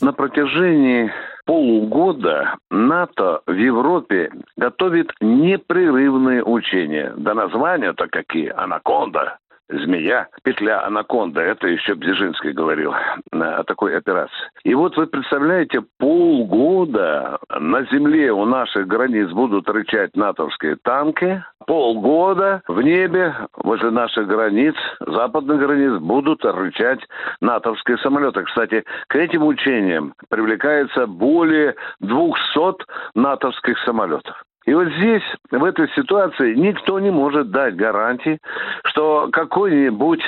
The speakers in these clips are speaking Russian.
На протяжении полугода НАТО в Европе готовит непрерывные учения. Да названия-то какие? Анаконда, змея, петля анаконда, это еще Бзижинский говорил о такой операции. И вот вы представляете, полгода на земле у наших границ будут рычать натовские танки, полгода в небе возле наших границ, западных границ, будут рычать натовские самолеты. Кстати, к этим учениям привлекается более 200 натовских самолетов. И вот здесь, в этой ситуации, никто не может дать гарантии, что какой-нибудь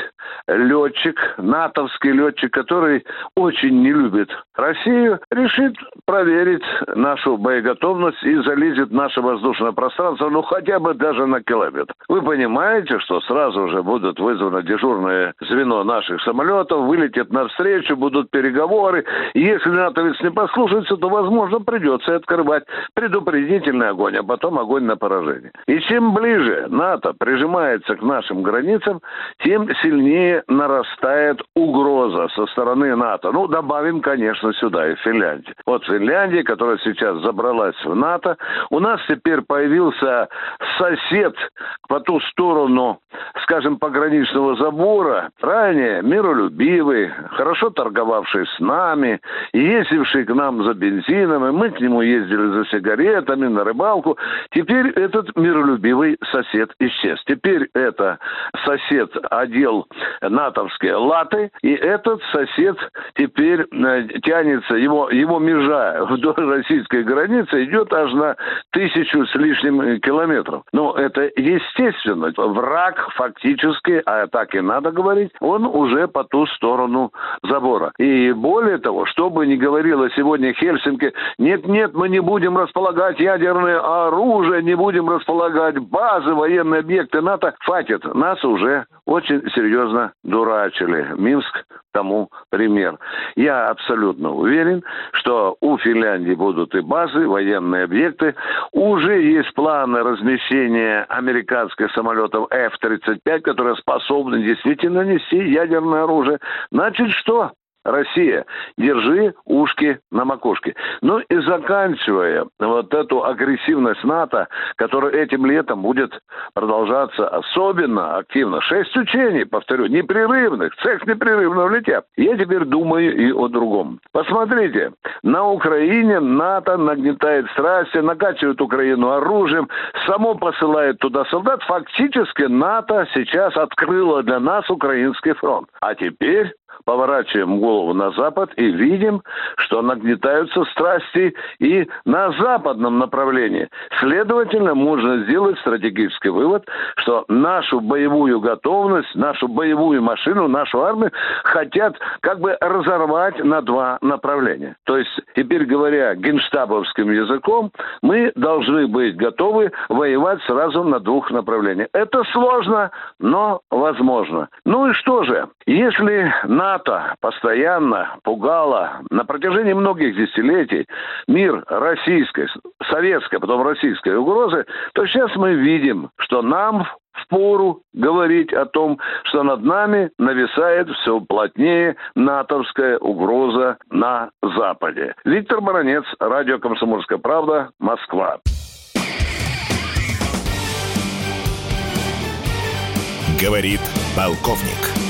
летчик, натовский летчик, который очень не любит Россию, решит проверить нашу боеготовность и залезет в наше воздушное пространство, ну хотя бы даже на километр. Вы понимаете, что сразу же будут вызвано дежурное звено наших самолетов, вылетят навстречу, будут переговоры. И если натовец не послушается, то, возможно, придется открывать предупредительный огонь потом огонь на поражение. И чем ближе НАТО прижимается к нашим границам, тем сильнее нарастает угроза со стороны НАТО. Ну, добавим, конечно, сюда и Финляндию. Вот Финляндия, которая сейчас забралась в НАТО, у нас теперь появился сосед по ту сторону, скажем, пограничного забора, ранее миролюбивый, хорошо торговавший с нами, ездивший к нам за бензином, и мы к нему ездили за сигаретами, на рыбалку. Теперь этот миролюбивый сосед исчез. Теперь это сосед одел натовские латы, и этот сосед теперь э, тянется, его, его межа вдоль российской границы идет аж на тысячу с лишним километров. Но это естественно. Враг фактически, а так и надо говорить, он уже по ту сторону забора. И более того, что бы ни говорила сегодня Хельсинки, нет-нет, мы не будем располагать ядерное оружие, не будем располагать базы, военные объекты НАТО. Хватит, нас уже очень серьезно дурачили. Минск тому пример. Я абсолютно уверен, что у Финляндии будут и базы, военные объекты. Уже есть планы размещения американских самолетов F-35, которые способны действительно нести ядерное оружие. Значит, что? Россия, держи ушки на макушке. Ну и заканчивая вот эту агрессивность НАТО, которая этим летом будет продолжаться особенно активно. Шесть учений, повторю, непрерывных, цех непрерывного летя. Я теперь думаю и о другом. Посмотрите, на Украине НАТО нагнетает страсти, накачивает Украину оружием, само посылает туда солдат. Фактически НАТО сейчас открыло для нас украинский фронт. А теперь поворачиваем голову на запад и видим, что нагнетаются страсти и на западном направлении. Следовательно, можно сделать стратегический вывод, что нашу боевую готовность, нашу боевую машину, нашу армию хотят как бы разорвать на два направления. То есть, теперь говоря генштабовским языком, мы должны быть готовы воевать сразу на двух направлениях. Это сложно, но возможно. Ну и что же, если НАТО постоянно пугало на протяжении многих десятилетий мир российской, советской, потом российской угрозы, то сейчас мы видим, что нам впору говорить о том, что над нами нависает все плотнее натовская угроза на Западе. Виктор Баранец, Радио «Комсомольская правда», Москва. Говорит полковник.